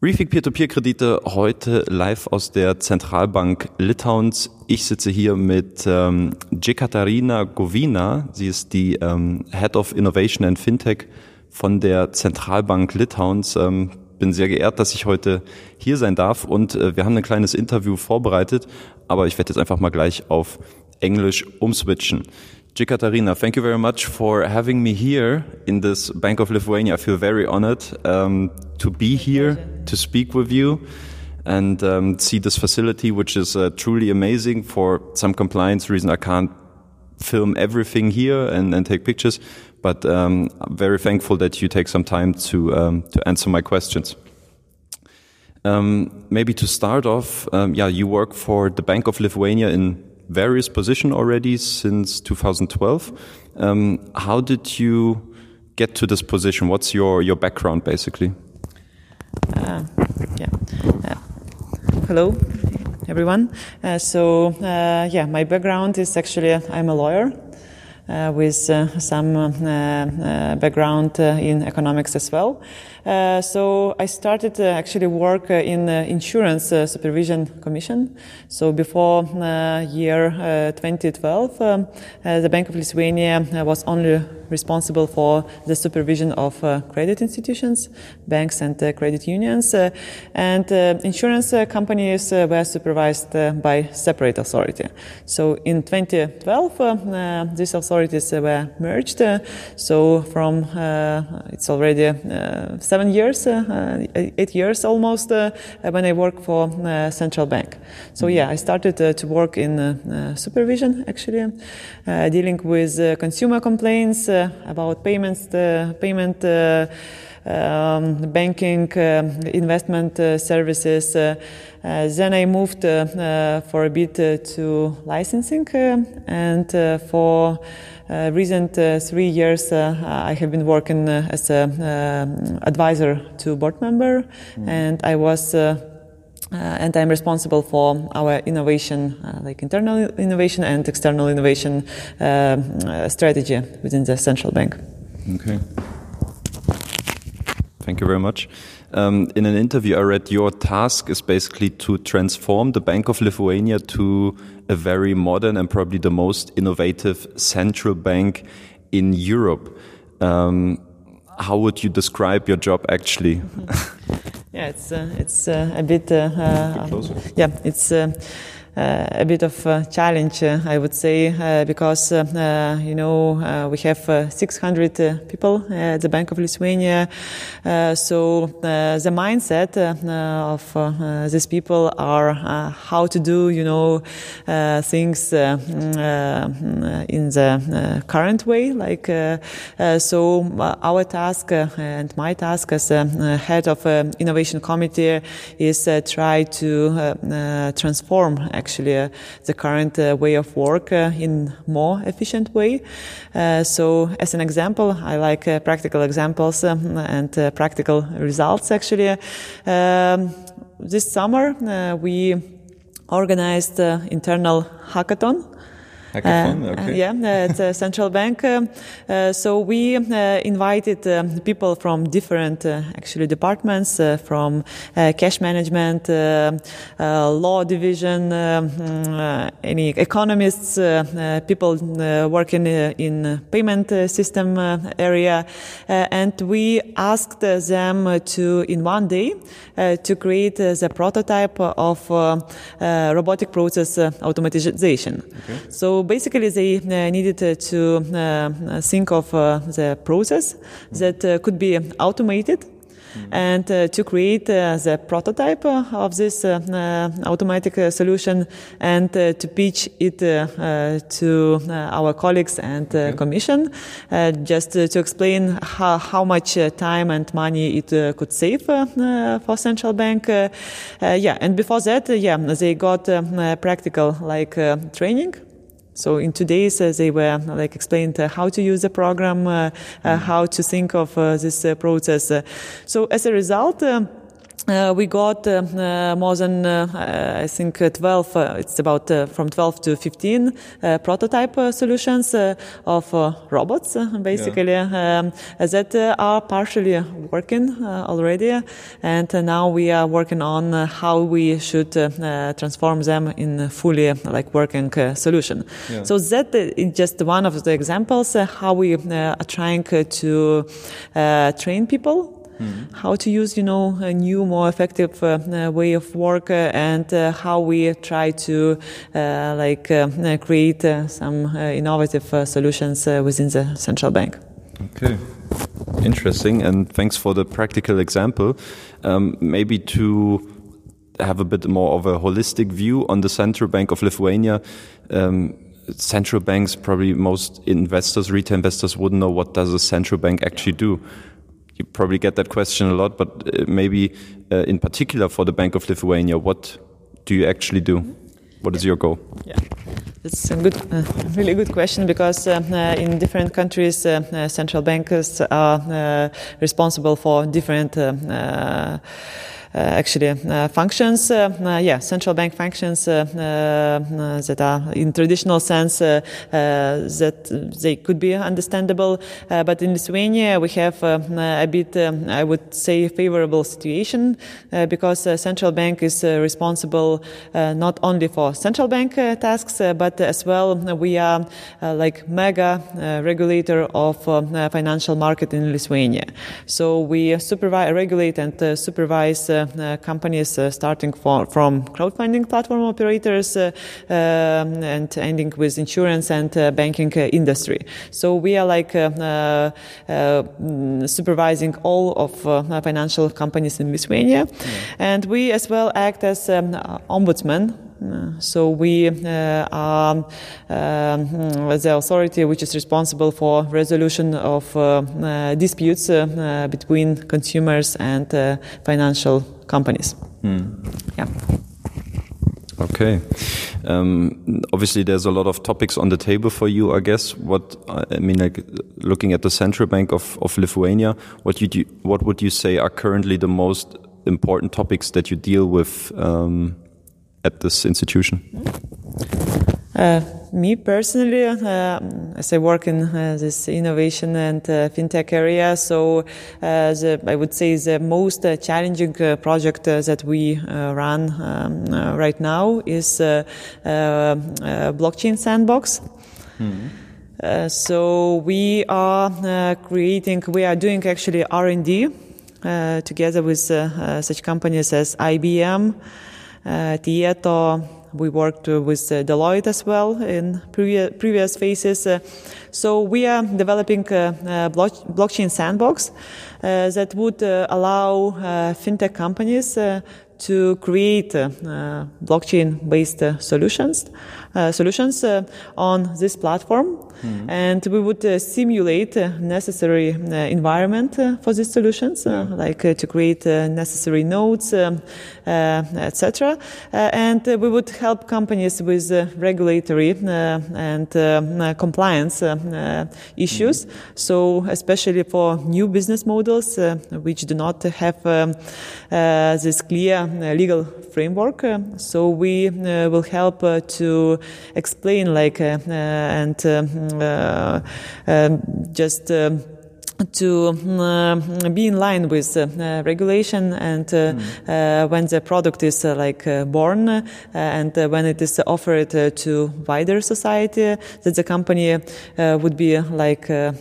Refig Peer-to-Peer-Kredite heute live aus der Zentralbank Litauens. Ich sitze hier mit ähm, Jekaterina Govina. Sie ist die ähm, Head of Innovation and Fintech von der Zentralbank Litauens. Ähm, bin sehr geehrt, dass ich heute hier sein darf und äh, wir haben ein kleines Interview vorbereitet, aber ich werde jetzt einfach mal gleich auf Englisch umswitchen. Jekaterina, thank you very much for having me here in this Bank of Lithuania. I feel very honored um, to be here, to speak with you, and um, see this facility, which is uh, truly amazing. For some compliance reason, I can't film everything here and, and take pictures, but um, I'm very thankful that you take some time to um, to answer my questions. Um, maybe to start off, um, yeah, you work for the Bank of Lithuania in various position already since 2012. Um, how did you get to this position? What's your, your background basically? Uh, yeah. Uh, hello, everyone. Uh, so, uh, yeah, my background is actually I'm a lawyer. With some background in economics as well. Uh, so I started to actually work uh, in the Insurance uh, Supervision Commission. So before uh, year 2012, um, the Bank of Lithuania was only responsible for the supervision of uh, credit institutions, banks and uh, credit unions, uh, and insurance companies were supervised by separate authority. So in 2012, these authorities were merged. so from it's already seven years, uh, uh, eight years almost, uh, when I work for central bank. So mm-hmm. yeah, I started to work in supervision actually, dealing with consumer complaints about payments, the payment. Um, banking, uh, investment uh, services. Uh, then I moved for a bit to licensing, and for recent three years I have been working as an advisor to board member, mm. and I was. Uh, and I'm responsible for our innovation, uh, like internal innovation and external innovation uh, strategy within the central bank. Okay. Thank you very much. Um, in an interview I read, your task is basically to transform the Bank of Lithuania to a very modern and probably the most innovative central bank in Europe. Um, how would you describe your job actually? Mm -hmm. Yeah, it's uh, it's uh, a bit. Uh, yeah, it's uh, a bit of a challenge, uh, I would say, uh, because uh, you know uh, we have uh, 600 people at the Bank of Lithuania. so the mindset of these people are how to do, you know, things mm, in the current way. Like so, our task and my task as head of innovation committee is try to transform actually uh, the current uh, way of work uh, in more efficient way. so as an example, I like practical examples um, and practical results actually. Um, this summer we organized internal hackathon Hackathon, uh, uh, okay. yeah, uh, at the central bank. Uh, so we uh, invited people from different, actually, departments, from cash management, law division, mm, any economists, people working in payment system area, and we asked them to, in one day, to create the prototype of robotic process automatization. Okay. So basically, they uh, needed uh, to uh, uh think of uh, the process that uh, could be automated Mm-hmm. and uh, to create uh, the prototype uh, of this automatic solution and to pitch it to our colleagues and okay. commission just to explain how, how much time and money it could save for central bank yeah and before that yeah they got practical like training so in today's, uh, they were like explained uh, how to use the program, uh, mm. how to think of this process. so as a result, uh, we got uh, uh, more than uh, uh, I think uh, 12. it's about from 12 to 15 prototype solutions of robots, basically yeah. um, that are partially working already, and now we are working on how we should transform them in fully like working solution. Yeah. So that is just one of the examples how we are trying to train people Mm-hmm. how to use, you know, a new, more effective uh, uh way of work, uh, and uh, how we try to like create some innovative solutions within the central bank. Okay. Interesting, and thanks for the practical example. Um, maybe to have a bit more of a holistic view on the Central Bank of Lithuania. Um, central banks, probably most investors, retail investors, wouldn't know what does a central bank actually do you probably get that question a lot, but uh, maybe uh, in particular for the Bank of Lithuania, what do you actually do? What is your goal? Yeah, it's a good, uh, really good question because uh, uh, in different countries, uh, central bankers are responsible for different uh, Uh, actually uh, functions. Uh, uh, yeah, central bank functions uh, that are in traditional sense that they could be understandable. but in Lithuania, we have a bit, um, I would say, favorable situation because central bank is responsible not only for central bank tasks, but as well we are like mega regulator of financial market in Lithuania. So we supervise, regulate and supervise uh, companies uh, starting for, from crowdfunding platform operators uh, um, and ending with insurance and banking industry. So we are like mm, supervising all of financial companies in Lithuania, and we as well act as um, ombudsman. Uh, so we uh, are um, the authority which is responsible for resolution of uh, disputes between consumers and financial companies. Hmm. Yeah. Okay. Um, obviously, there's a lot of topics on the table for you. I guess. What I mean, like looking at the central bank of, of Lithuania, what you do, what would you say are currently the most important topics that you deal with um, at this institution? Uh, me personally, uh, as I work in uh, this innovation and uh, fintech area, so uh, the, I would say the most uh, challenging project that we run um, right now is blockchain sandbox. Mm-hmm. Uh, so we are uh, creating, we are doing actually R&D uh, together with such companies as IBM, Tieto. We worked with uh, Deloitte as well in previous, phases. Uh, so we are developing uh, a, a blockchain sandbox uh, that would uh, allow uh, fintech companies to create blockchain-based solutions Uh, solutions uh, on this platform Mm-hmm. And we would uh, simulate uh, necessary uh, environment uh, for these solutions, yeah. like to create necessary nodes, um, etc. and we would help companies with regulatory and um, compliance um, issues. Mm-hmm. So especially for new business models which do not have um, this clear legal framework. so we will help to explain like and um, uh, um, just to uh, be in line with uh, regulation and uh, mm. when the product is like born and when it is offered to wider society that the company would be like um,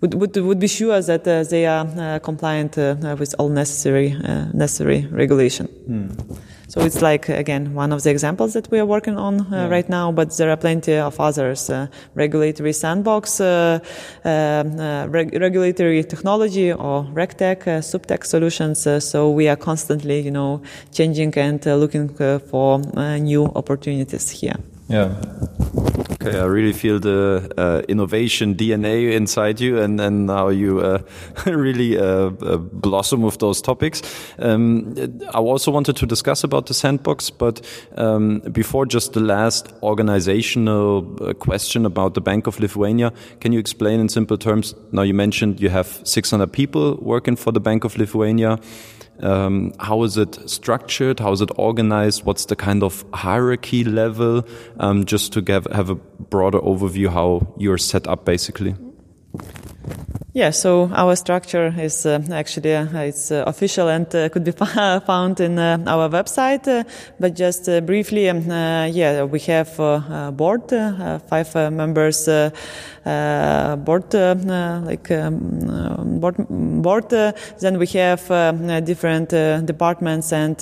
would, would, would be sure that they are compliant with all necessary necessary regulation. Mm. So it's like, again, one of the examples that we are working on uh, yeah. right now, but there are plenty of others. Uh, regulatory sandbox, uh, um, uh reg regulatory technology or RegTech, uh, SupTech solutions. Uh, so we are constantly, you know, changing and looking for new opportunities here. Yeah. Okay, I really feel the uh, innovation DNA inside you, and and how you uh, really uh, uh, blossom with those topics. Um, I also wanted to discuss about the sandbox, but um, before just the last organizational uh, question about the Bank of Lithuania, can you explain in simple terms? Now you mentioned you have 600 people working for the Bank of Lithuania. Um, how is it structured? How is it organized? What's the kind of hierarchy level? Um, just to give, have a broader overview how you're set up, basically. Yeah, so our structure is uh, actually uh, it's uh, official and uh, could be found in uh, our website. Uh, but just briefly, um, yeah, we have a board, five members, Uh, board uh, uh, like um, board. board then we have different departments and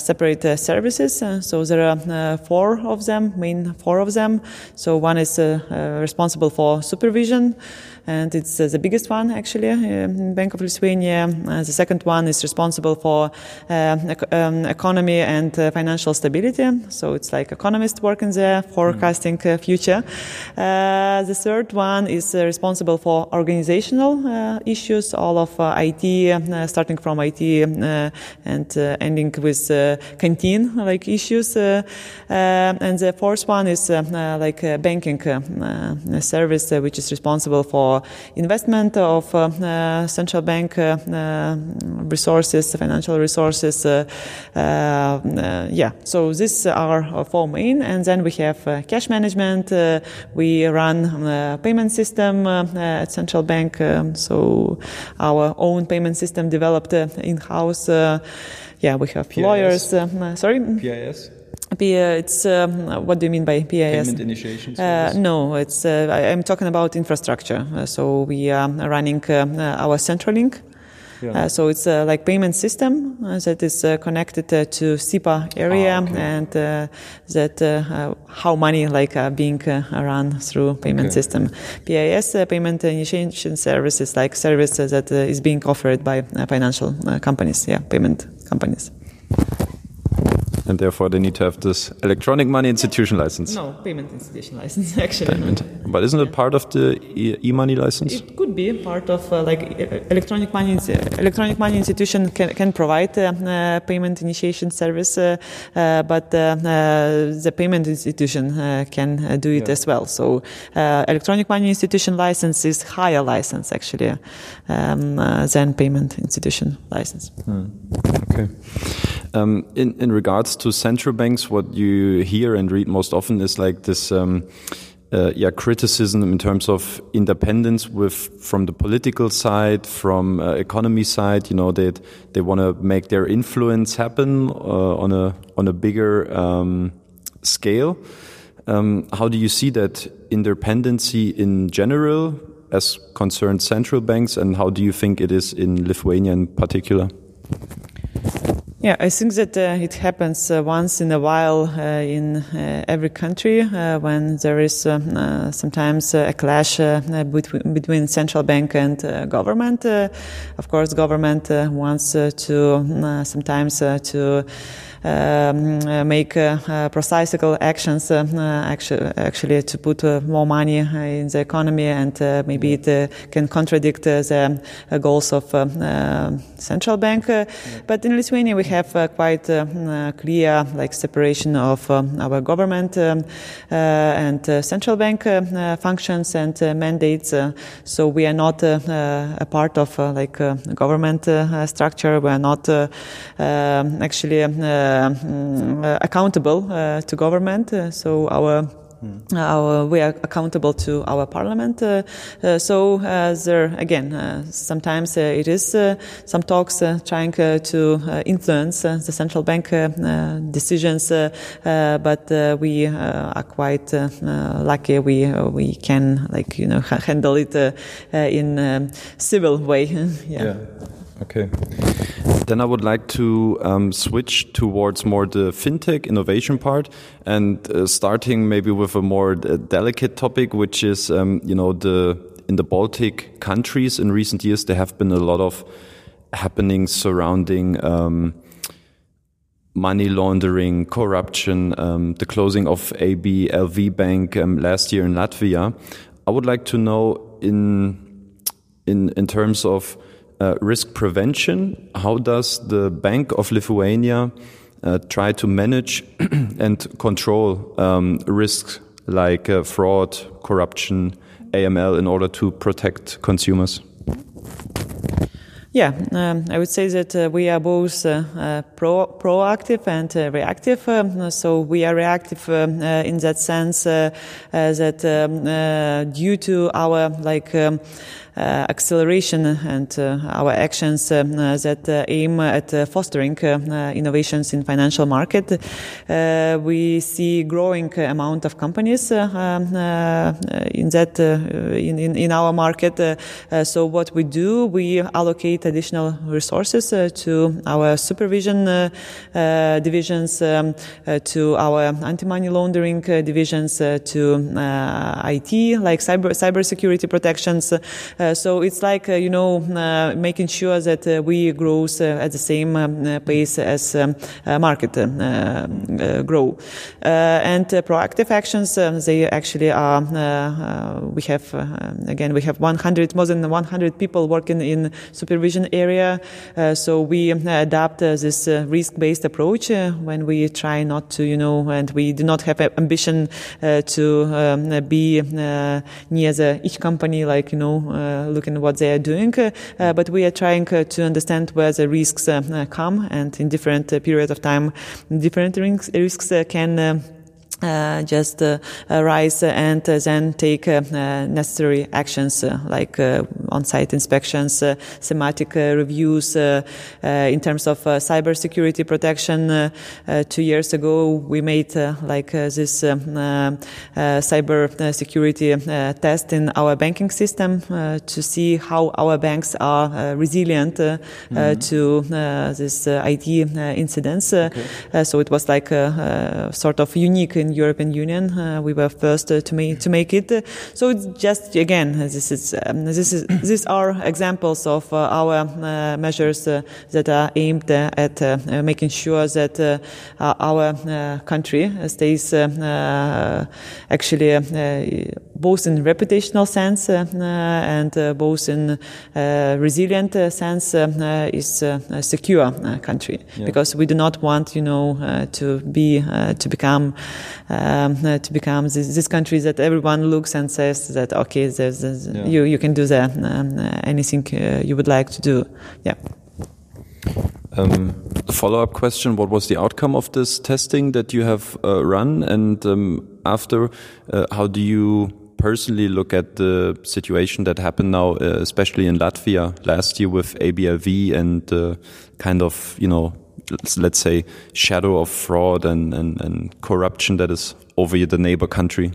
separate services. so there are four of them, main four of them. So one is responsible for supervision and it's uh, the biggest one actually in Bank of Lithuania. Uh, the second one is responsible for uh, um, economy and financial stability. So it's like economists working there, forecasting future. the third one is uh, responsible for organizational uh, issues, all of uh, IT, starting from IT and ending with canteen like issues. and the fourth one is like banking service, which is responsible for investment of uh, uh, central bank uh, resources, financial resources. yeah, so these are four main, and then we have cash management. we run payment system at central bank. Um, so our own payment system developed in house. yeah, we have PIS. lawyers. sorry, PIS. It's um, what do you mean by PIS? Payment initiation uh, no, it's uh, I, am talking about infrastructure. Uh, so we are running uh, our CENTROlink. Yeah. Uh, so it's uh, like payment system uh, that is uh, connected uh, to SEPA area ah, okay. and that how money like being run through payment okay. system. PIS payment initiation service is like service that is being offered by financial companies. Yeah, payment companies and therefore they need to have this electronic money institution license. No, payment institution license actually. Payment. But isn't it part of the e-money license? It could be part of uh, like electronic money. Electronic money institution can, can provide uh, uh, payment initiation service, uh, uh, but uh, the payment institution can do it yeah. as well. So electronic money institution license is higher license actually um, than payment institution license. Hmm. Okay. Um, in in regards to central banks, what you hear and read most often is like this. Um, uh, yeah, criticism in terms of independence with from the political side, from uh, economy side. You know, they they want to make their influence happen uh, on a on a bigger um, scale. Um, how do you see that independency in general, as concerns central banks, and how do you think it is in Lithuania in particular? Yeah, I think that uh, it happens uh, once in a while uh, in uh, every country uh, when there is uh, sometimes a clash between, between central bank and government. of course, government wants to sometimes to Um, uh, make uh, uh, procyclical actions uh, uh, actually, actually to put more money in the economy and maybe it can contradict the goals of central bank. But in Lithuania we have quite clear like separation of our government um, and central bank functions and mandates. so we are not a part of like government structure. We are not um, actually uh, Uh, mm, uh, accountable uh, to government. Uh, so our Mm. Our, we are accountable to our parliament. Uh, uh, so uh, there again, sometimes it is some talks trying to influence the central bank decisions, but we are quite lucky. We we can like you know handle it in a civil way. yeah. yeah. Okay. Then I would like to um, switch towards more the fintech innovation part and uh, starting maybe with a more uh, delicate topic, which is, um, you know, the in the Baltic countries in recent years, there have been a lot of happenings surrounding um, money laundering, corruption, um, the closing of ABLV Bank um, last year in Latvia. I would like to know in in in terms of uh, risk prevention, how does the Bank of Lithuania uh, try to manage and control um, risks like uh, fraud, corruption, AML in order to protect consumers? Yeah, um, I would say that uh, we are both uh, uh, pro proactive and uh, reactive. Um, so we are reactive um, uh, in that sense uh, that um, due to our like um, Uh, acceleration and uh, our actions uh, that uh, aim at uh, fostering innovations in financial market. we see growing amount of companies um, in that in, in, in our market. so what we do, we allocate additional resources to our supervision divisions, um, to our anti-money laundering divisions, to IT like cyber cybersecurity protections. Uh, so it's like uh, you know uh, making sure that uh, we grow uh, at the same um, pace as um, market um, grow. and proactive actions um, they actually are. we have again we have 100 more than 100 people working in supervision area. so we um, adapt this risk-based approach when we try not to you know and we do not have ambition to um, be near the each company like you know Uh, looking at what they are doing. Uh, but we are trying uh, to understand where the risks uh, come and in different uh, periods of time, different risks can uh, just uh, rise and uh, then take uh, uh, necessary actions uh, like uh, on-site inspections, uh, thematic uh, reviews. in terms of cybersecurity protection, two years ago we made like this um, cyber security test in our banking system to see how our banks are resilient mm-hmm. to this IT incidents. Okay. so it was like a, a sort of unique in European Union. Uh, we were first uh, to make to make it. so it's just again, uh, this is um, this is these are examples of uh, our uh, measures uh, that are aimed at making sure that our country stays actually both in reputational sense and both in resilient sense is a secure country yeah. because we do not want you know to be to become um, uh, to become this, this, country that everyone looks and says that okay, there's, there's yeah. you you can do that um, uh, anything uh, you would like to do. Yeah. Um, follow-up question: What was the outcome of this testing that you have uh, run, and um, after, uh, how do you personally look at the situation that happened now, uh, especially in Latvia last year with ABLV and kind of you know let's say, shadow of fraud and, and, and corruption that is over the neighbor country?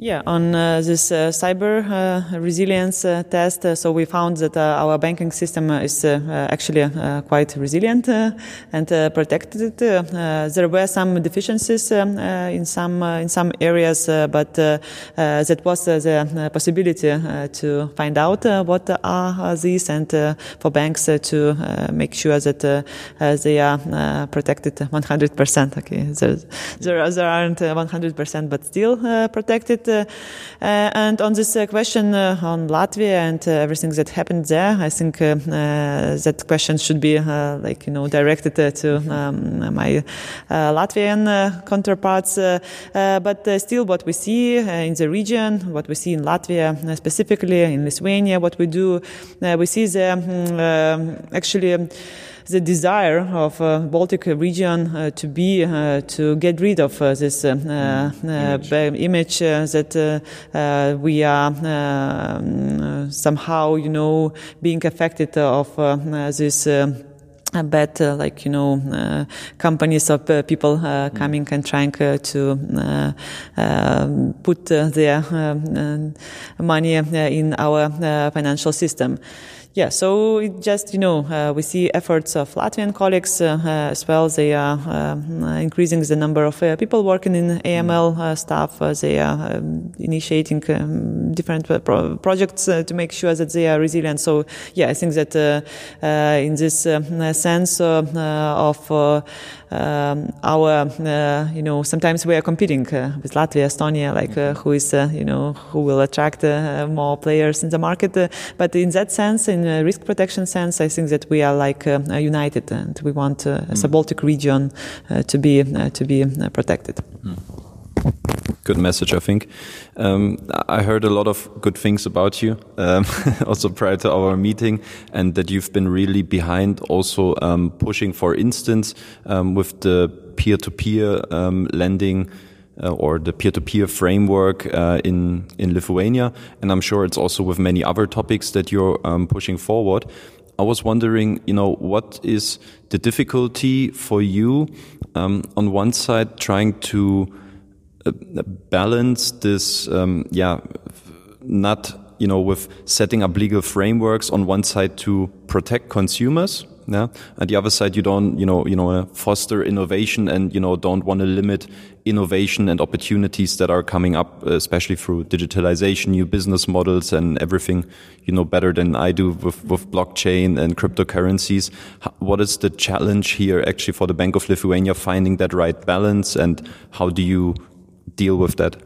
Yeah, on uh, this uh, cyber uh, resilience uh, test, uh, so we found that uh, our banking system uh, is uh, uh, actually quite resilient and protected. there were some deficiencies um, in some in some areas, but that was the possibility to find out what are these and for banks to make sure that they are protected 100%. Okay, there, there, there aren't 100%, but still protected. Uh, uh, and on this uh, question uh, on Latvia and uh, everything that happened there, I think uh, that question should be like you know directed to mm-hmm. um, my Latvian counterparts. but still, what we see in the region, what we see in Latvia specifically, in Lithuania, what we do, we see the um, actually the desire of uh, Baltic region uh, to be uh, to get rid of uh, this uh, image, image that we are um, somehow, you know, being affected of this. I bet, uh, like you know, uh, companies of uh, people mm. coming and trying to um, put their um, money in our financial system. Yeah, so just you know uh, we see efforts of Latvian colleagues uh, uh, as well. They are um, increasing the number of uh, people working in AML uh, staff. Uh, they are um, initiating um, different pro- projects to make sure that they are resilient. So yeah, I think that in this sense of um, our you know sometimes we are competing with Latvia, Estonia, like who is you know who will attract more players in the market. but in that sense, in a risk protection sense, I think that we are like uh, united and we want uh, mm. the Baltic region uh, to be uh, to be uh, protected. Mm. Good message, I think. Um, I heard a lot of good things about you, um, also prior to our meeting, and that you've been really behind also um, pushing, for instance, um, with the peer-to-peer -peer, um, lending uh, or the peer-to-peer framework uh, in in Lithuania, and I'm sure it's also with many other topics that you're um, pushing forward. I was wondering, you know, what is the difficulty for you on one side trying to balance this, um, yeah, not you know, with setting up legal frameworks on one side to protect consumers, yeah, and the other side you don't, you know, you know, foster innovation and you know don't want to limit innovation and opportunities that are coming up, especially through digitalization, new business models, and everything, you know, better than I do with with blockchain and cryptocurrencies. What is the challenge here actually for the Bank of Lithuania finding that right balance, and how do you deal with that?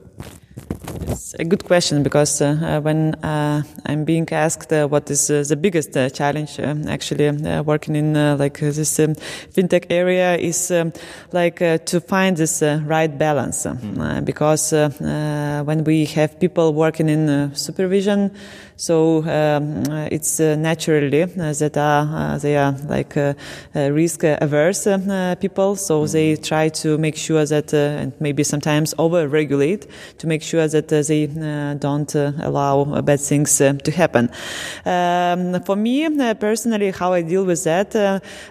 It's a good question because uh, uh, when uh, I'm being asked uh, what is uh, the biggest uh, challenge, actually working in like this um, fintech area is um, like to find this right balance. Mm. because when we have people working in supervision, so um, uh, it's uh, naturally uh, that are they are like risk averse people. So mm. they try to make sure that and maybe sometimes over regulate to make sure that they uh, don't uh, allow bad things uh, to happen. Um, for me personally, how I deal with that,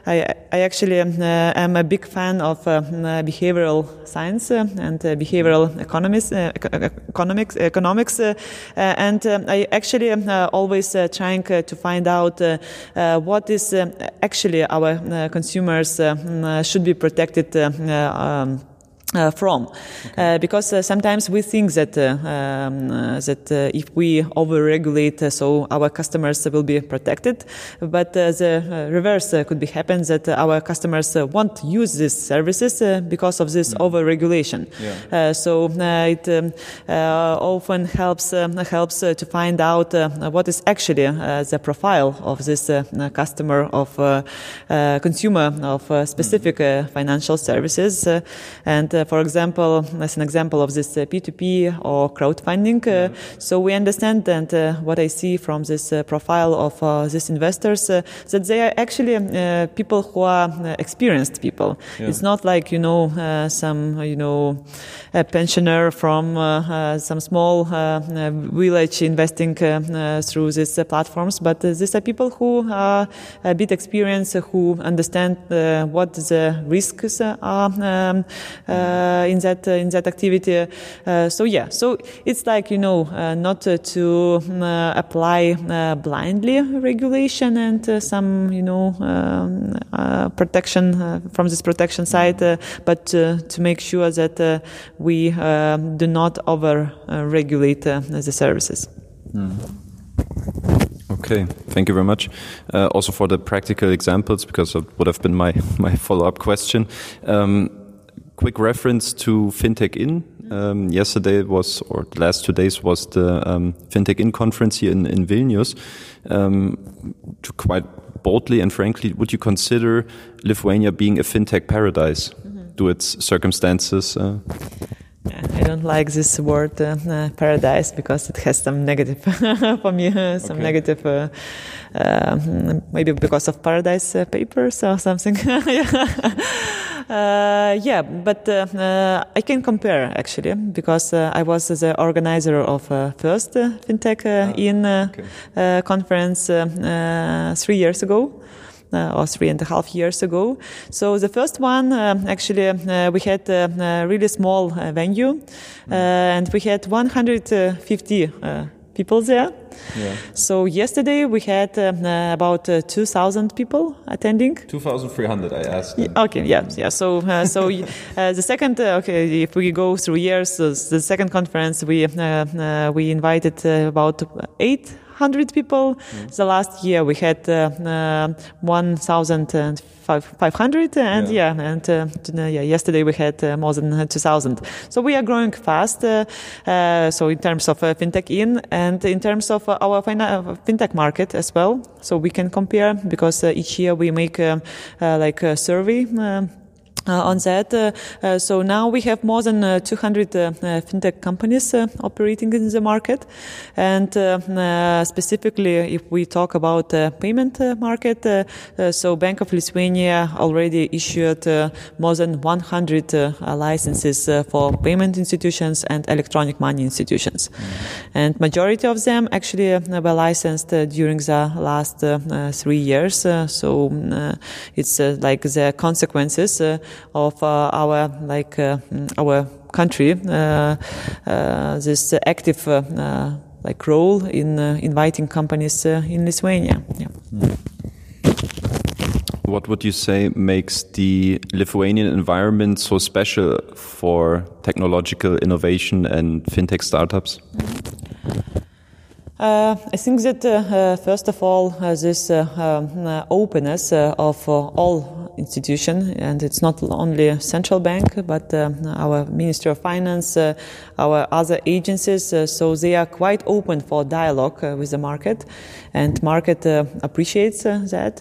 I, I, actually um, am a big fan of behavioral science and behavioral economics, economics, economics, and um, I actually um, Uh, always uh, trying uh, to find out what is actually our consumers mm, should be protected. Um, uh, from, okay. uh, because uh, sometimes we think that uh, um, uh, that uh, if we overregulate, so our customers will be protected, but the reverse could be happen that our customers won't use these services because of this mm. overregulation. Yeah. so it um, often helps helps to find out what is actually the profile of this customer of consumer of specific mm. financial services and uh, for example, as an example of this P2P uh, or crowdfunding. Uh, yeah. So we understand that uh, what I see from this uh, profile of uh, these investors that they are actually people who are experienced people. Yeah. It's not like you know some you know a pensioner from some small village investing through these platforms, but these are people who are a bit experienced, who understand what the risks are. Um, uh, Uh, in that uh, in that activity. Uh, so yeah, so it's like you know uh, not uh, to mm, apply blindly regulation and some you know um, protection from this protection side, but to make sure that we do not over regulate the services. Mm. Okay, thank you very much. Uh, also for the practical examples, because that would have been my my follow up question. Um, quick reference to FinTech Inn. Um, yesterday was, or the last two days was the um, FinTech Inn conference here in, in Vilnius. Um, to quite boldly and frankly, would you consider Lithuania being a FinTech paradise? Mm -hmm. Do its circumstances? Uh, I don't like this word uh, uh, paradise because it has some negative for me, uh, some okay. negative, uh, um, maybe because of paradise uh, papers or something. yeah. Uh, yeah, but uh, uh, I can compare actually because I was the organizer of first FinTech ah, in okay. conference three years ago uh, or three and a half years ago. So the first one, uh, actually, uh, we had a really small venue, mm. and we had 150 people there. Yeah. So yesterday we had uh, about uh, 2,000 people attending. 2,300, I asked. Yeah, okay, yeah, yeah. So, uh, so uh, the second, uh, okay, if we go through years, the second conference we uh, we invited about eight hundred people. Mm. The last year we had one thousand and 500 and yeah, yeah and uh, yeah, yesterday we had uh, more than 2000 so we are growing fast uh, uh so in terms of uh, FinTech Inn and in terms of uh, our fintech market as well so we can compare because each year we make like a survey uh, on that. Uh, uh, so now we have more than uh, 200 uh, uh, fintech companies operating in the market. And specifically, if we talk about the payment market, so Bank of Lithuania already issued more than 100 licenses for payment institutions and electronic money institutions. Mm-hmm. And majority of them actually were licensed during the last three years. so mm, it's like the consequences of uh, our like uh, our country uh, this active like role in inviting companies in Lithuania. Yeah. Mm. What would you say makes the Lithuanian environment so special for technological innovation and fintech startups? Uh, I think that uh, uh, first of all, this um, openness of all institution, and it's not only central bank, but uh, our Ministry of Finance, uh, our other agencies. Uh, so they are quite open for dialogue uh, with the market, and market uh, appreciates uh, that.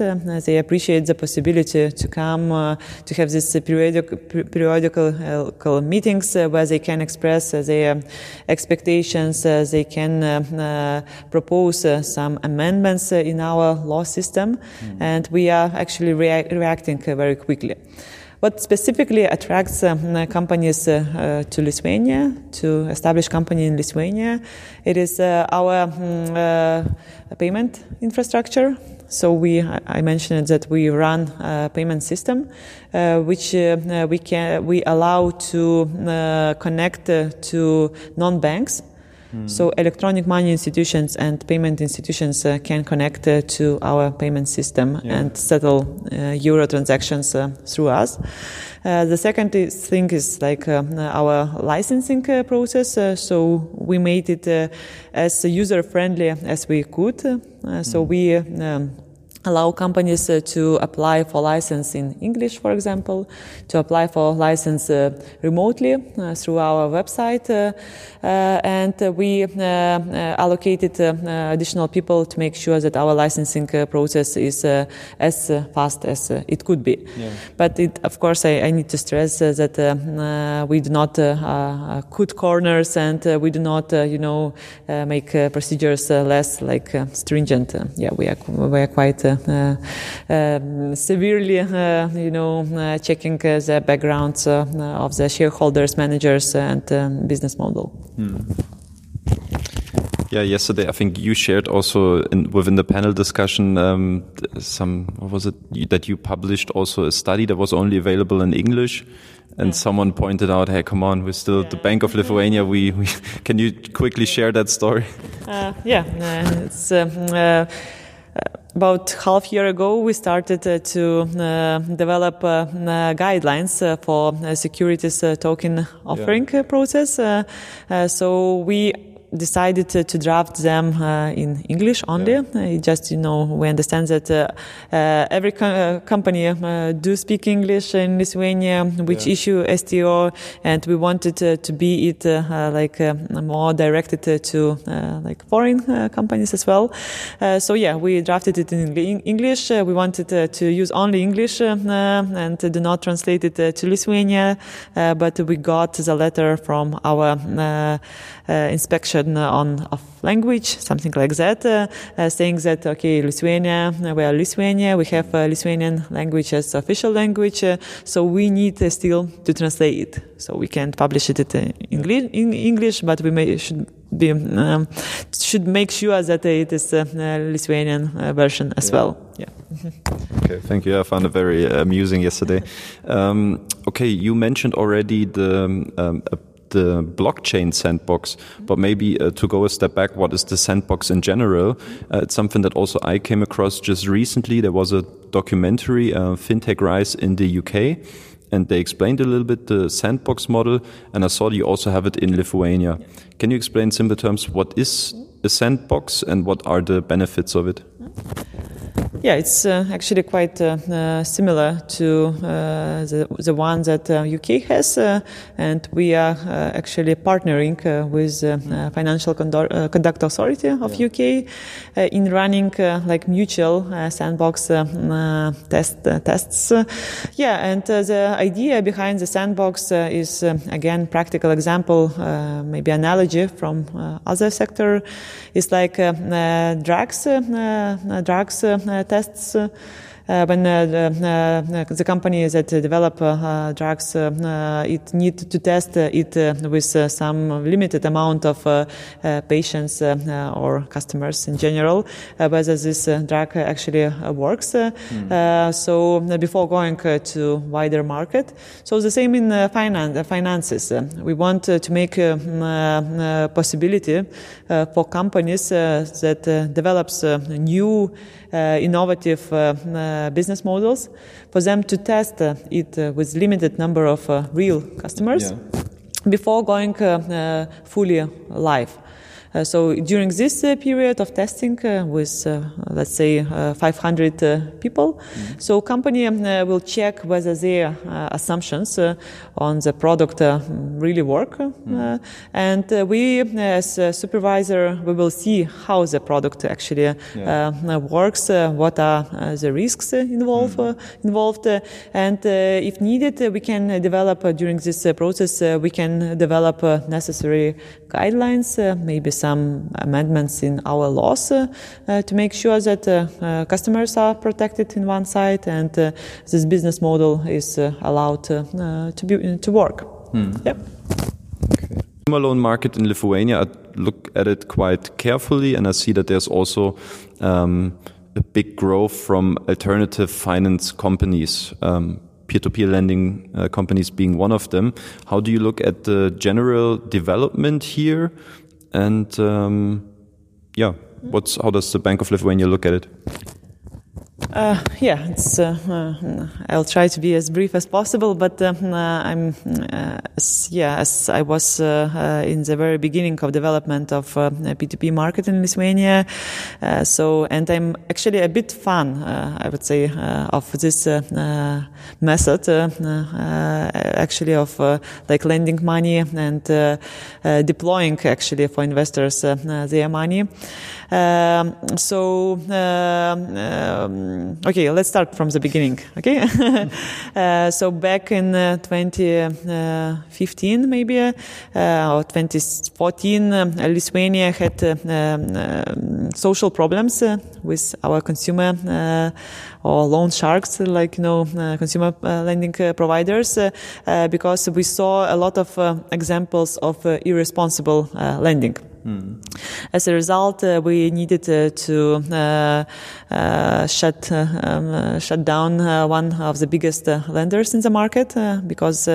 they appreciate the possibility to come to have these periodic, periodical meetings where they can express their expectations. they can propose some amendments in our law system, mm. and we are actually rea- reacting very quickly. What specifically attracts um, companies uh, to Lithuania, to establish company in Lithuania, it is uh, our um, payment infrastructure. So we, I mentioned that we run a payment system, uh, which uh, we can, we allow to uh, connect to non-banks Hmm. So electronic money institutions and payment institutions uh, can connect uh, to our payment system yeah. and settle uh, euro transactions uh, through us. Uh, the second is, thing is like uh, our licensing process. so we made it as user friendly as we could. so mm. we um, allow companies uh, to apply for license in English, for example, to apply for license uh, remotely uh, through our website, uh, uh, and we uh, uh allocated uh, uh, additional people to make sure that our licensing process is as fast as it could be. Yeah. But it, of course, I, I, need to stress that we do not cut corners and we do not, you know, make procedures less like stringent. yeah, we are we are quite severely, uh, you know, uh, checking the backgrounds of the shareholders, managers, and um, business model. Hmm. Yeah, yesterday I think you shared also in, within the panel discussion um, some what was it that you published also a study that was only available in English, and yeah. someone pointed out, "Hey, come on, we're still yeah. the Bank of Lithuania. We, we can you quickly share that story?" Uh, yeah, uh, it's. Um, uh, about half year ago, we started uh, to uh, develop uh, uh guidelines uh, for uh, securities token offering yeah. process. so we decided to, to draft them uh, in English only. Yeah. Uh, just you know, we understand that uh, uh every co uh, company uh, do speak English in Lithuania, which yeah. issue STO, and we wanted to be it uh, uh, like uh, more directed to like foreign companies as well. so yeah, we drafted it in English. we wanted to use only English and do not translate it to Lithuania, but we got the letter from our inspection on of language, something like that, uh, uh, saying that okay, Lithuania, we are Lithuania, we have Lithuanian language as official language, uh, so we need still to translate it. So we can't publish it in English, in English but we may, should be um, should make sure that it is a Lithuanian version as yeah. well. Yeah. okay, thank you. I found it very amusing yesterday. Um, okay, you mentioned already the um, the blockchain sandbox, but maybe uh, to go a step back, what is the sandbox in general? Uh, it's something that also I came across just recently. There was a documentary, uh, FinTech Rise in the UK, and they explained a little bit the sandbox model. And I saw you also have it in Lithuania. Can you explain in simple terms what is a sandbox and what are the benefits of it? Yeah, it's uh, actually quite uh, uh, similar to uh, the, the one that UK uh, has, uh, and we are uh, actually partnering uh, with uh, Financial Condu Conduct Authority of yeah. UK in running like mutual sandbox test tests. yeah, and the idea behind the sandbox is again practical example, maybe analogy from other sector, is like drugs, drugs tests uh, when uh, the, uh, the companies that develop uh, drugs uh, it need to test it uh, with some limited amount of patients or customers in general whether this drug actually works. Mm. so before going to wider market, so the same in finance finances. we want to make a possibility for companies that develops new innovative business models for them to test uh, it uh, with limited number of uh, real customers yeah. before going fully live. Uh, so during this uh, period of testing uh, with, uh, let's say, uh, 500 uh, people, mm-hmm. so company um, will check whether their assumptions on the product really work. Mm-hmm. and we, as a supervisor, we will see how the product actually yeah. works, what are the risks mm-hmm. involved, mm-hmm. involved, and if needed, we can develop during this process. we can develop necessary guidelines, maybe some amendments in our laws uh, to make sure that uh, customers are protected in one side and uh, this business model is allowed to be to work. Hmm. Yep. Okay. Loan market in Lithuania, I look at it quite carefully, and I see that there's also um, a big growth from alternative finance companies. Um, peer-to-peer lending uh, companies being one of them. How do you look at the general development here? And um, yeah, what's how does the Bank of Lithuania look at it? Uh, yeah. Uh, uh, I'll try to be as brief as possible, but uh, uh, I'm. Uh, as, yeah, as I was uh, uh, in the very beginning of development of uh, P2P market in Lithuania, so and I'm actually a bit fan, I would say, of this method, actually of like lending money and deploying actually for investors their money. Um, so, um, um, okay, let's start from the beginning. Okay, uh, so back in uh, 2015, maybe uh, or 2014, um, Lithuania had uh, um, social problems with our consumer or loan sharks, like you know, consumer lending providers, because we saw a lot of examples of irresponsible lending. Mm. As a result, uh, we needed uh, to uh, uh shut uh, um, uh, shut down one of the biggest lenders in the market because,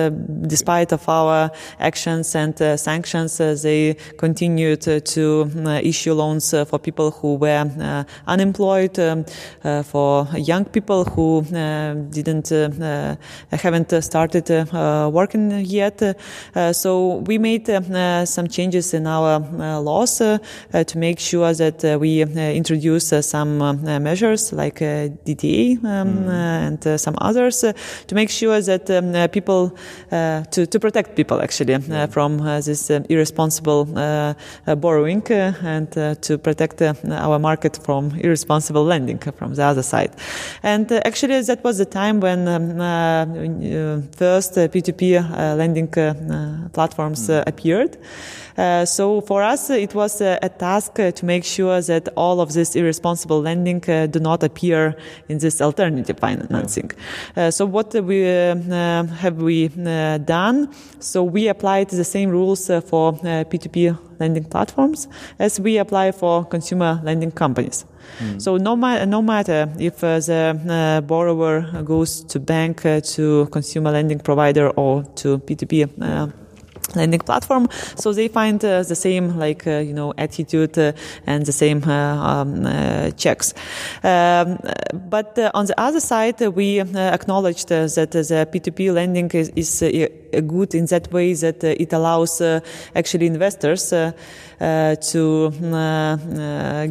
despite of our actions and sanctions, they continued to issue loans for people who were unemployed, um, for young people who didn't haven't started working yet. so we made some changes in our laws uh, uh, to make sure that uh, we uh, introduce uh, some uh, measures like DTI um, mm. and some others to make sure that um, people to, to protect people actually from this irresponsible borrowing and to protect our market from irresponsible lending from the other side. And actually, that was the time when um, first P2P lending platforms mm. appeared. Uh, so for us, it was a, a task uh, to make sure that all of this irresponsible lending uh, do not appear in this alternative financing. Yeah. so what we have we done? So we applied the same rules for P2P lending platforms as we apply for consumer lending companies. Mm. So no, ma- no matter if uh, the uh, borrower goes to bank, uh, to consumer lending provider, or to P2P lending platform. So they find uh, the same like uh, you know attitude uh, and the same um, checks. Um, but on the other side, we acknowledged that the P2P lending is, is good in that way that uh, it allows uh, actually investors uh, to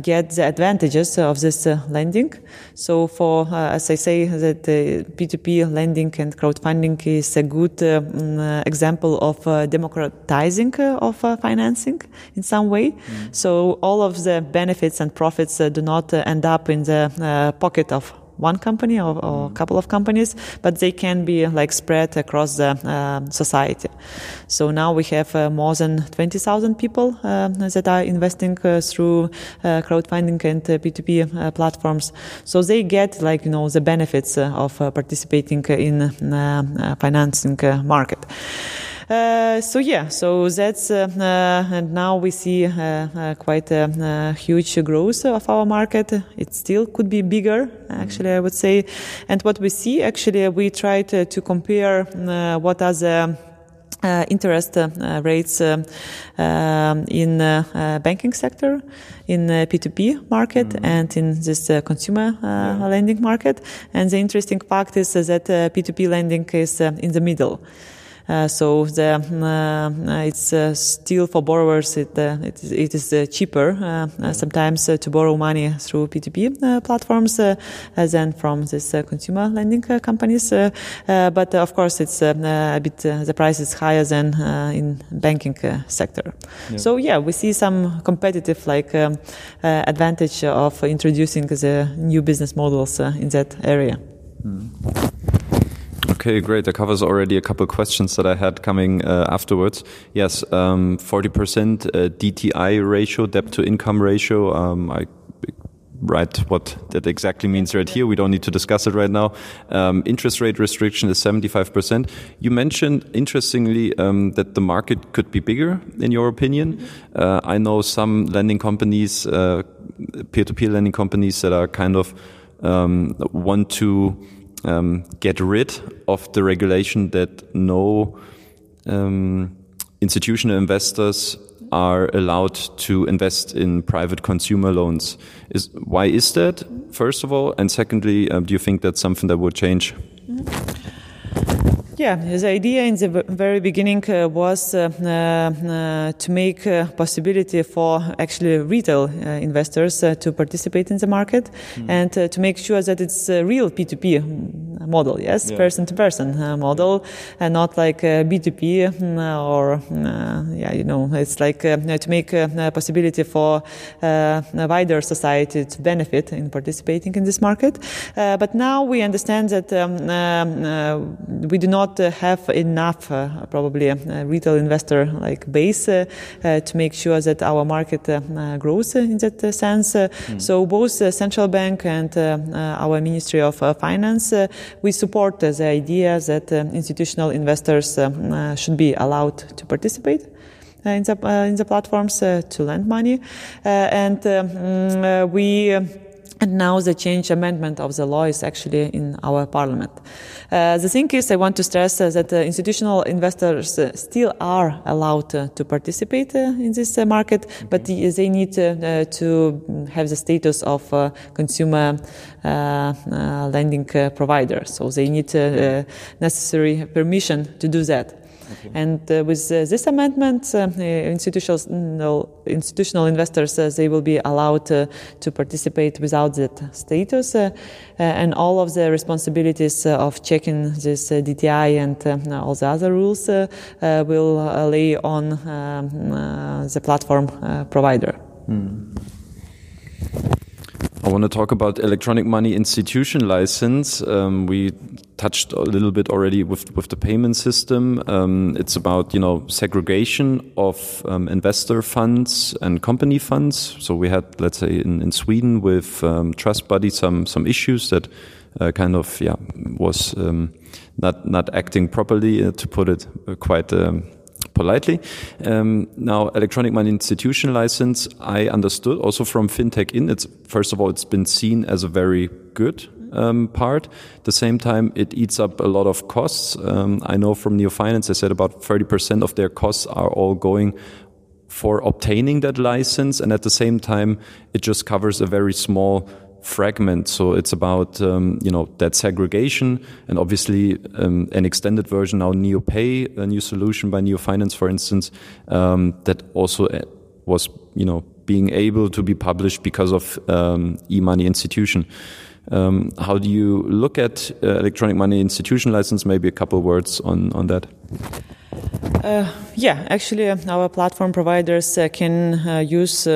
get the advantages of this lending. So for as I say that P2P lending and crowdfunding is a good um, example of democratizing uh, of uh, financing in some way. Mm. So all of the benefits and profits uh, do not end up in the pocket of one company or, or, a mm. couple of companies, but they can be like spread across the uh, society. So now we have uh, more than 20,000 people uh, that are investing uh, through uh, crowdfunding and uh, P2P platforms. So they get like, you know, the benefits of participating in financing market. Uh, so yeah, so that's uh, uh, and now we see quite a huge growth of our market. It still could be bigger, actually, I would say. And what we see, actually, we tried to, to compare what are the uh, interest uh, rates uh, um, in banking sector, in P2P market, mm. and in this consumer yeah. lending market. And the interesting fact is that P2P lending is in the middle. Uh, so the, mm, uh, uh, it's uh, still for borrowers. It uh, it, it is uh, cheaper mm-hmm. sometimes to borrow money through P2P platforms than from these consumer lending companies. but of course, it's a bit the price is higher than in banking sector. Yeah. So yeah, we see some competitive like um, advantage of introducing the new business models in that area. Mm. Okay, great. That covers already a couple questions that I had coming uh, afterwards. Yes, um, 40% uh, DTI ratio, debt to income ratio. Um, I write what that exactly means right here. We don't need to discuss it right now. Um, interest rate restriction is 75%. You mentioned, interestingly, um, that the market could be bigger, in your opinion. Uh, I know some lending companies, uh, peer-to-peer lending companies that are kind of um, want to um, get rid of the regulation that no um, institutional investors are allowed to invest in private consumer loans. Is why is that? First of all, and secondly, um, do you think that's something that would change? Mm -hmm. Yeah, the idea in the very beginning uh, was uh, uh, to make a possibility for actually retail uh, investors uh, to participate in the market mm. and uh, to make sure that it's a real P2P model, yes, person to person model, and not like B2P or, yeah, you know, it's like to make a possibility for a wider society to benefit in participating in this market. but now we understand that um, um we do not not uh, have enough, uh, probably a retail investor like base uh, uh, to make sure that our market uh, grows in that sense. Mm. So both central bank and our Ministry of Finance, we support the idea that institutional investors should be allowed to participate in the in the platforms to lend money, and um, we. And now the change amendment of the law is actually in our parliament. Uh, the thing is, I want to stress uh, that uh, institutional investors uh, still are allowed to participate uh, in this uh, market, okay. but the, they need to have the status of consumer lending provider. So they need necessary permission to do that. Okay. And uh, with uh, this amendment, uh, institutional institutional investors uh, they will be allowed uh, to participate without that status, uh, and all of the responsibilities of checking this DTI and all the other rules will lay on um, the platform provider. Hmm. I want to talk about electronic money institution license. Um, we touched a little bit already with with the payment system. Um, it's about you know segregation of um, investor funds and company funds. So we had, let's say, in, in Sweden with um, TrustBuddy some some issues that uh, kind of yeah was um, not not acting properly, uh, to put it uh, quite um, politely. Um, now, electronic money institution license, I understood also from FinTech Inn. It's first of all, it's been seen as a very good um, part. At the same time, it eats up a lot of costs. Um, I know from Neo Finance, they said about 30% of their costs are all going for obtaining that license. And at the same time, it just covers a very small fragment. So it's about um, you know that segregation, and obviously um, an extended version now NeoPay, a new solution by Neo Finance, for instance, um, that also uh, was you know being able to be published because of um, e-money institution. Um, how do you look at uh, electronic money institution license? Maybe a couple words on on that. Uh, yeah, actually, our platform providers uh, can uh, use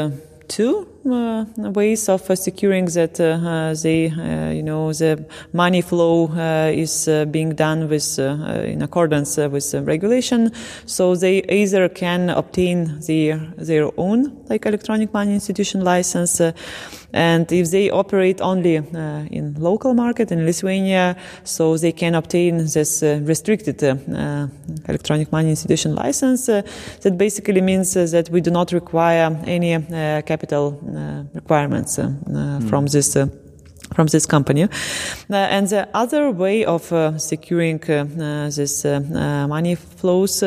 two uh, Uh, ways of uh, securing that uh, uh they, uh, you know, the money flow is being done with in accordance with the regulation. So they either can obtain their their own like electronic money institution license, and if they operate only uh, in local market in Lithuania, so they can obtain this uh, restricted uh, electronic money institution license. that basically means that we do not require any capital uh, requirements mm. from this from this company. Uh, and the other way of uh, securing uh, uh this uh, uh, money flows,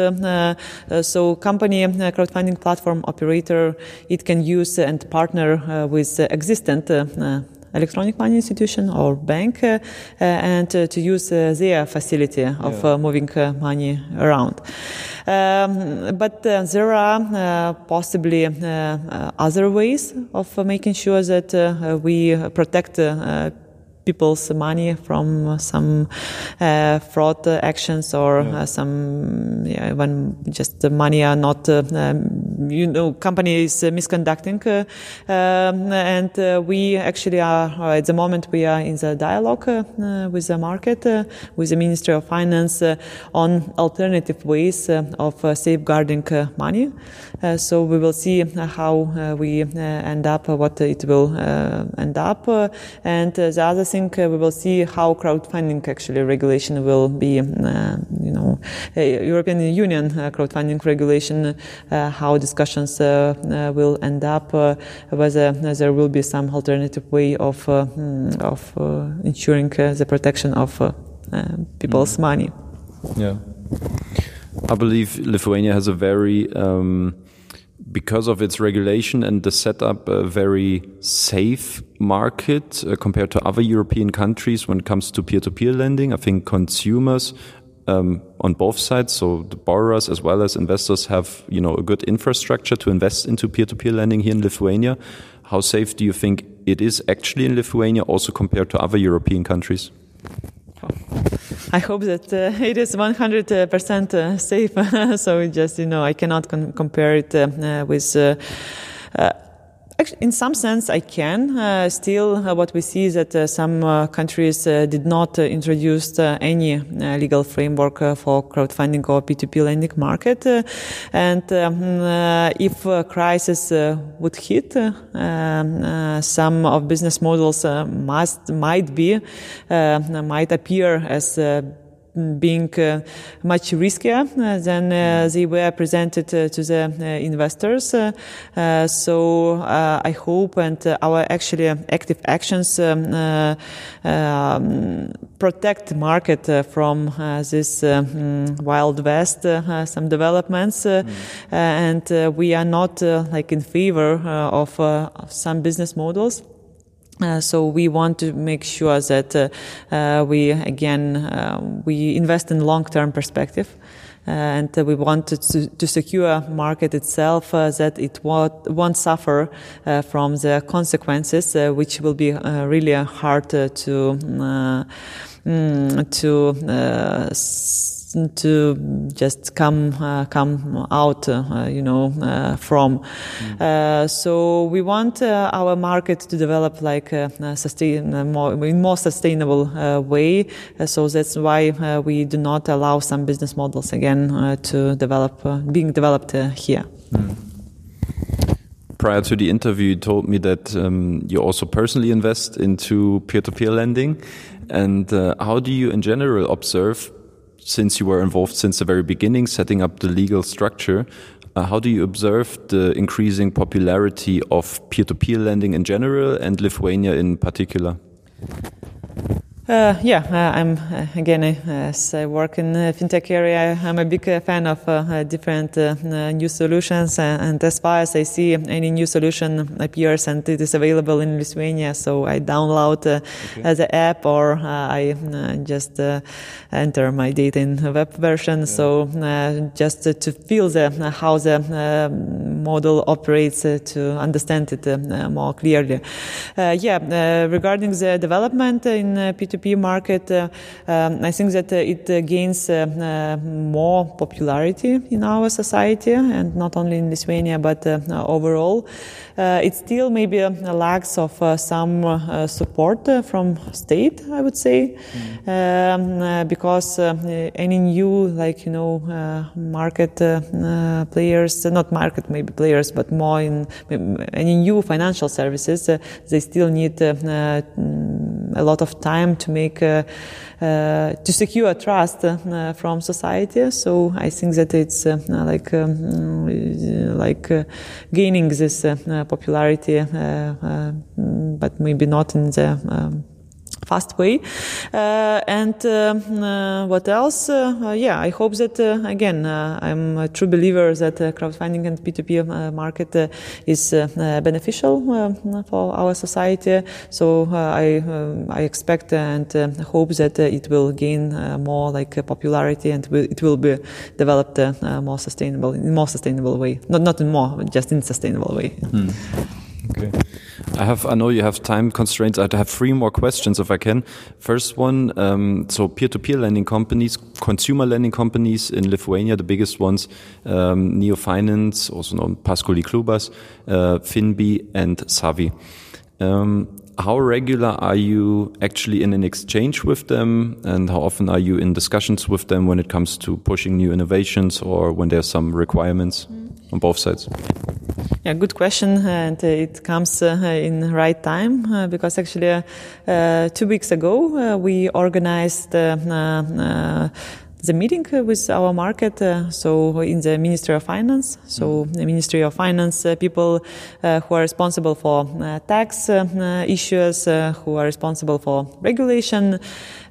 so company crowdfunding platform operator, it can use and partner with existing electronic money institution or bank uh, and uh, to use uh, their facility of yeah. moving money around. Um, but there are possibly other ways of making sure that we protect people's money from some uh, fraud actions or yeah. uh, some yeah, when just the money are not uh, um, you know company is misconducting uh, um, and uh, we actually are uh, at the moment we are in the dialogue with the market with the Ministry of Finance on alternative ways of safeguarding money Uh, so we will see uh, how uh, we end up what it will end up and the other thing uh, we will see how crowdfunding actually regulation will be, uh, you know, European Union uh, crowdfunding regulation, how discussions will end up, whether there will be some alternative way of hmm, of ensuring the protection of people's mm. money. Yeah. I believe Lithuania has a very um, because of its regulation and the setup, a very safe market uh, compared to other European countries when it comes to peer-to-peer lending. I think consumers um, on both sides, so the borrowers as well as investors, have you know a good infrastructure to invest into peer-to-peer lending here in Lithuania. How safe do you think it is actually in Lithuania, also compared to other European countries? I hope that uh, it is 100% uh, safe. so just, you know, I cannot compare it uh, with uh, uh, in some sense, I can. Uh, still, uh, what we see is that uh, some uh, countries uh, did not uh, introduce any legal framework for crowdfunding or P2P lending market. and um, if a crisis would hit, um, some of business models must might be might appear as being uh, much riskier uh, than uh, mm. they were presented uh, to the uh, investors. Uh, so I hope and our actually active actions um, um, protect the market from this mm, wild west, some developments, mm. and we are not like in favor of, of some business models. Uh, so we want to make sure that uh, uh, we again uh, we invest in long-term perspective. Uh, and we want to, to, secure market itself that it won't, won't suffer from the consequences, which will be really hard to mm, to to just come uh, come out, uh, you know, uh, from. Mm. so we want our market to develop like a, sustain more in more sustainable way. so that's why we do not allow some business models again to develop being developed here. Mm prior to the interview, you told me that um, you also personally invest into peer-to-peer -peer lending. And uh, how do you, in general, observe since you were involved since the very beginning, setting up the legal structure, uh, how do you observe the increasing popularity of peer-to-peer -peer lending in general and Lithuania in particular? Uh, yeah, uh, I'm uh, again uh, as I work in the fintech area. I'm a big uh, fan of uh, different new solutions, and as far as I see any new solution appears and it is available in Lithuania, so I download okay. the app or I just enter my data in the web version. Yeah. So just to feel the how the model operates, to understand it more clearly. yeah, regarding the development in P2P P2P market, uh, um, I think that uh, it uh, gains uh, uh, more popularity in our society and not only in Lithuania but uh, overall. it still maybe um, lacks of some support from state, I would say, mm. um, because any new like you know market players, not market maybe players, but more in any new financial services, they still need a lot of time to make uh, uh, to secure trust uh, from society. So I think that it's like um, like gaining this popularity, but maybe not in the um, fast way. Uh, and uh, uh, what else? Uh, uh, yeah, I hope that uh, again, I'm a true believer that crowdfunding and P2P market is beneficial for our society. So I um, I expect and hope that it will gain more like popularity and it will be developed more sustainable in more sustainable way. Not not in more, but just in sustainable way. Hmm. Okay. I have. I know you have time constraints. I have three more questions if I can. First one. Um, so peer-to-peer lending companies, consumer lending companies in Lithuania, the biggest ones, um, Neo Finance, also known Paskolų Klubas, uh, FinBee, and Savy. Um, how regular are you actually in an exchange with them, and how often are you in discussions with them when it comes to pushing new innovations or when there are some requirements? On both sides? Yeah, good question, and it comes uh, in right time uh, because actually uh, two weeks ago we organized the meeting with our market. Uh, so in the Ministry of Finance, so mm-hmm. the Ministry of Finance uh, people uh, who are responsible for uh, tax uh, uh, issues, who are responsible for regulation,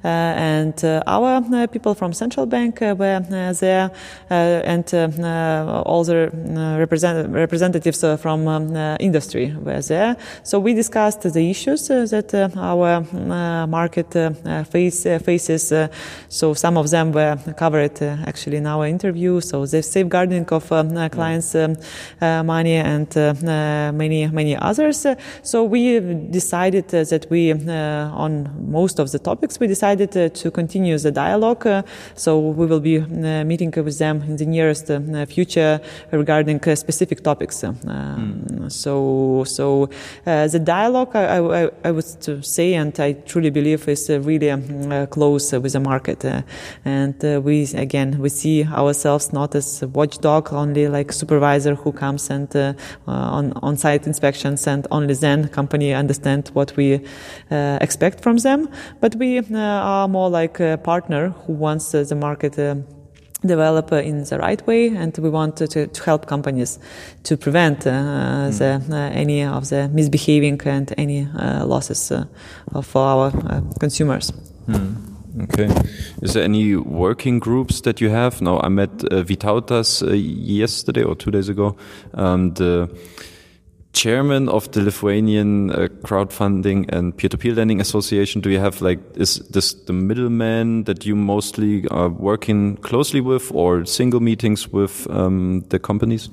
and our people from central bank were there, and all the represent representatives from um, industry were there. So we discussed the issues that our market face, faces. so some of them were covered uh, actually in our interview. So the safeguarding of um, uh, uh clients' um, uh, money and uh, uh, many many others. So we decided that we on most of the topics we decided to continue the dialogue. so we will be meeting with them in the nearest future regarding specific topics. Mm. So so the dialogue I, I, I, would say and I truly believe is really close with the market and we again we see ourselves not as a watchdog, only like supervisor who comes and uh, on on site inspections, and only then company understand what we uh, expect from them. But we uh, are more like a partner who wants the market develop in the right way and we want to, to help companies to prevent uh, mm. the, uh, any of the misbehaving and any uh, losses for our consumers. Mm. Okay. Is there any working groups that you have? No, I met uh, Vytautas uh, yesterday or two days ago. Um, the chairman of the Lithuanian uh, crowdfunding and peer-to-peer lending association. Do you have like is this the middleman that you mostly are working closely with, or single meetings with um, the companies?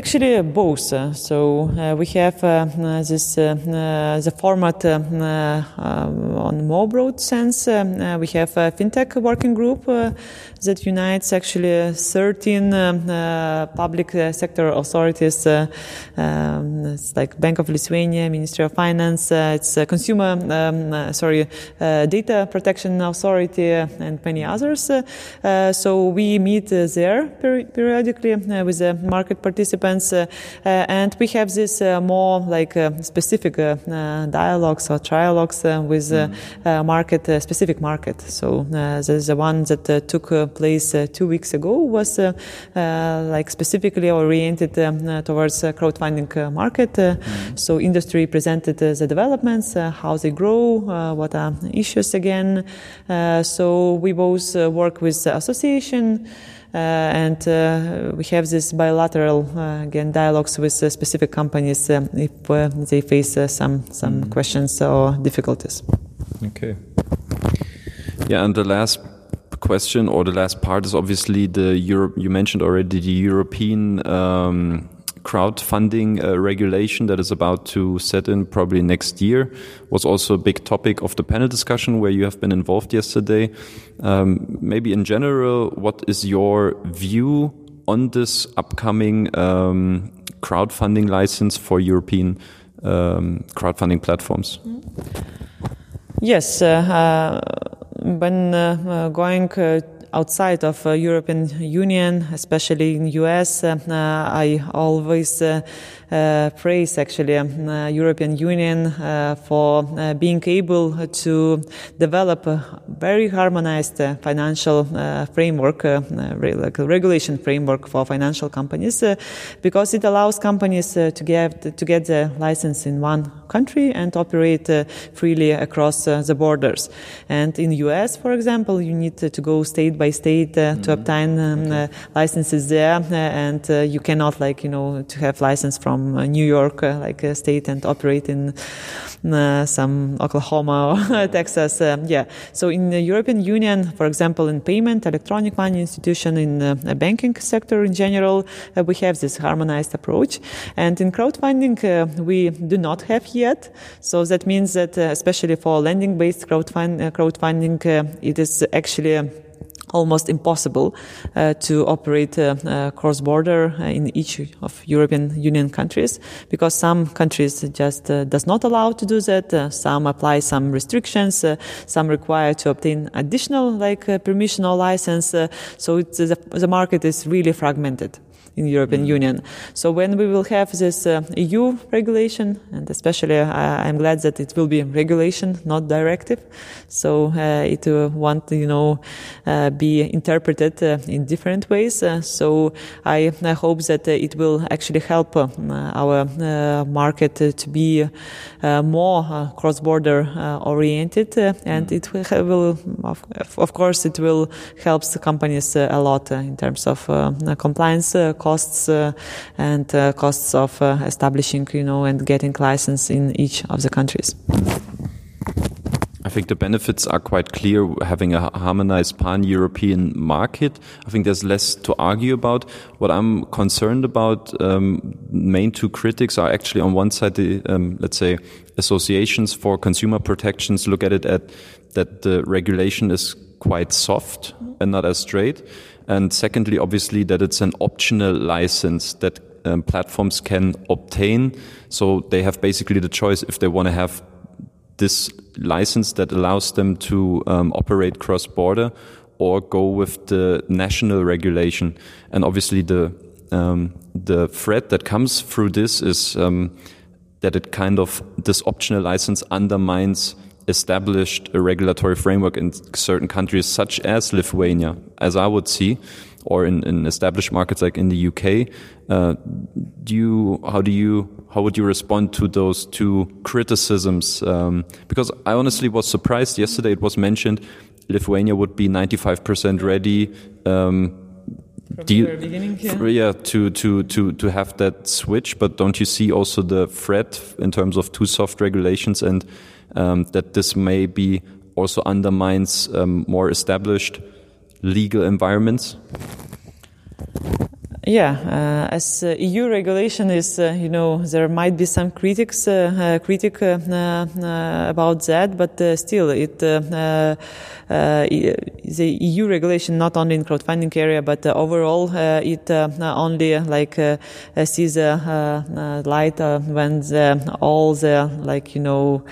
Actually, uh, both. Uh, so uh, we have uh, this the format on more broad sense. we have a fintech working group that unites actually 13 uh, uh, public uh, sector authorities. Um, it's like Bank of Lithuania, Ministry of Finance. it's Consumer, um, sorry, Data Protection Authority, and many others. so we meet there peri periodically with the market participants and we have this more like specific dialogues or trialogues with mm. market specific market. So the, the one that took place uh, two weeks ago was uh, uh, like specifically oriented um, towards crowdfunding market. Mm. So industry presented the developments, how they grow, what are issues again. so we both work with the association. Uh, and uh, we have this bilateral uh, again dialogues with specific companies um, if they face some some mm. questions or difficulties. Okay. Yeah, and the last question or the last part is obviously the Europe. You mentioned already the European. Um, crowdfunding uh, regulation that is about to set in probably next year was also a big topic of the panel discussion where you have been involved yesterday. Um, maybe in general, what is your view on this upcoming um, crowdfunding license for European um, crowdfunding platforms? Yes, uh, uh, when uh, uh, going uh, outside of European Union, especially in US, I always Uh, praise actually um, uh, European Union uh, for uh, being able to develop a very harmonized uh, financial framework, like regulation framework for financial companies, because it allows companies to get to get the license in one country and operate freely across the borders. And in the US, for example, you need to go state by state mm-hmm. to obtain um, okay. licenses there, and you cannot like you know to have license from from uh, New York, uh, like uh, a state, and operate in uh, some Oklahoma or Texas. Uh, yeah. So in the European Union, for example, in payment, electronic money institution, in the banking sector in general, we have this harmonized approach. And in crowdfunding, we do not have yet. So that means that, especially for lending-based crowdfund- crowdfunding, it is actually almost impossible uh, to operate uh, uh, cross-border uh, in each of European Union countries because some countries just uh, does not allow to do that. Some apply some restrictions. some require to obtain additional like permission or license. so the, the market is really fragmented in European mm. Union. So when we will have this uh, EU regulation, and especially uh, I'm glad that it will be regulation, not directive. So uh, it uh, won't, you know, uh, be interpreted uh, in different ways. so I, I, hope that it will actually help our market to be more cross-border oriented, and mm. it will, will of, of, course, it will help the companies a lot in terms of compliance costs uh, and uh, costs of uh, establishing, you know, and getting license in each of the countries. I think the benefits are quite clear having a harmonized pan-European market. I think there's less to argue about. What I'm concerned about, um, main two critics are actually on one side, the, um, let's say, associations for consumer protections look at it at that the regulation is quite soft and not as straight. And secondly, obviously, that it's an optional license that um, platforms can obtain. So they have basically the choice if they want to have this license that allows them to um, operate cross border or go with the national regulation. And obviously, the um, the threat that comes through this is um, that it kind of this optional license undermines established a regulatory framework in certain countries, such as Lithuania, as I would see, or in, in established markets like in the UK. Uh, do you, how do you, how would you respond to those two criticisms? Um, because I honestly was surprised yesterday. It was mentioned Lithuania would be 95% ready. Um, Deal, yeah. yeah. to to to to have that switch but don't you see also the threat in terms of too soft regulations and um, that this may be also undermines um, more established legal environments? Yeah, uh, as uh, EU regulation is, uh, you know, there might be some critics, uh, uh, critic uh, uh, uh about that, but uh, still, it the EU regulation not only in crowdfunding area, but overall, it only like sees a light when the, all the like you know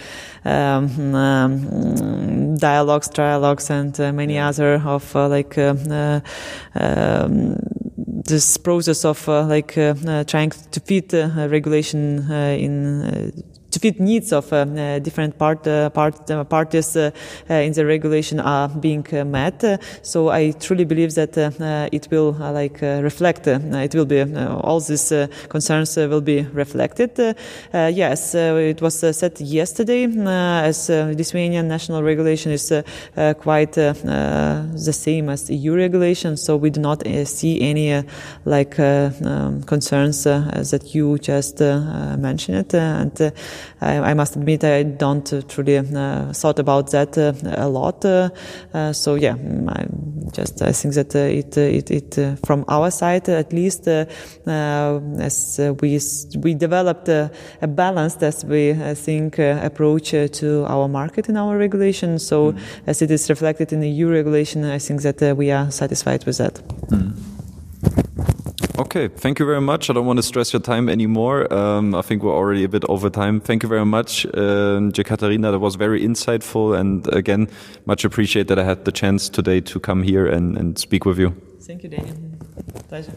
um, um, dialogues, trialogues, and many other of like. Um, this process of uh, like uh, uh, trying to fit regulation in to fit needs of uh, uh, different part, uh, part uh, parties uh, uh, in the regulation are being met. so I truly believe that it will like reflect. it will be all these concerns will be reflected. yes, it was said yesterday as Lithuanian national regulation is quite the same as EU regulation. So we do not see any like um, concerns that you just mentioned. and I, I, must admit I don't uh, truly uh, thought about that uh, a lot. Uh, uh, so yeah, mm, I just I think that uh, it it, it from our side at least as we we developed a balanced as we I think approach to our market in our regulation. So mm. as it is reflected in the EU regulation, I think that we are satisfied with that. Mm. Okay, thank you very much. I don't want to stress your time anymore. Um, I think we're already a bit over time. Thank you very much, uh, Jekaterina. That was very insightful, and again, much appreciate that I had the chance today to come here and, and speak with you. Thank you, Daniel. Pleasure.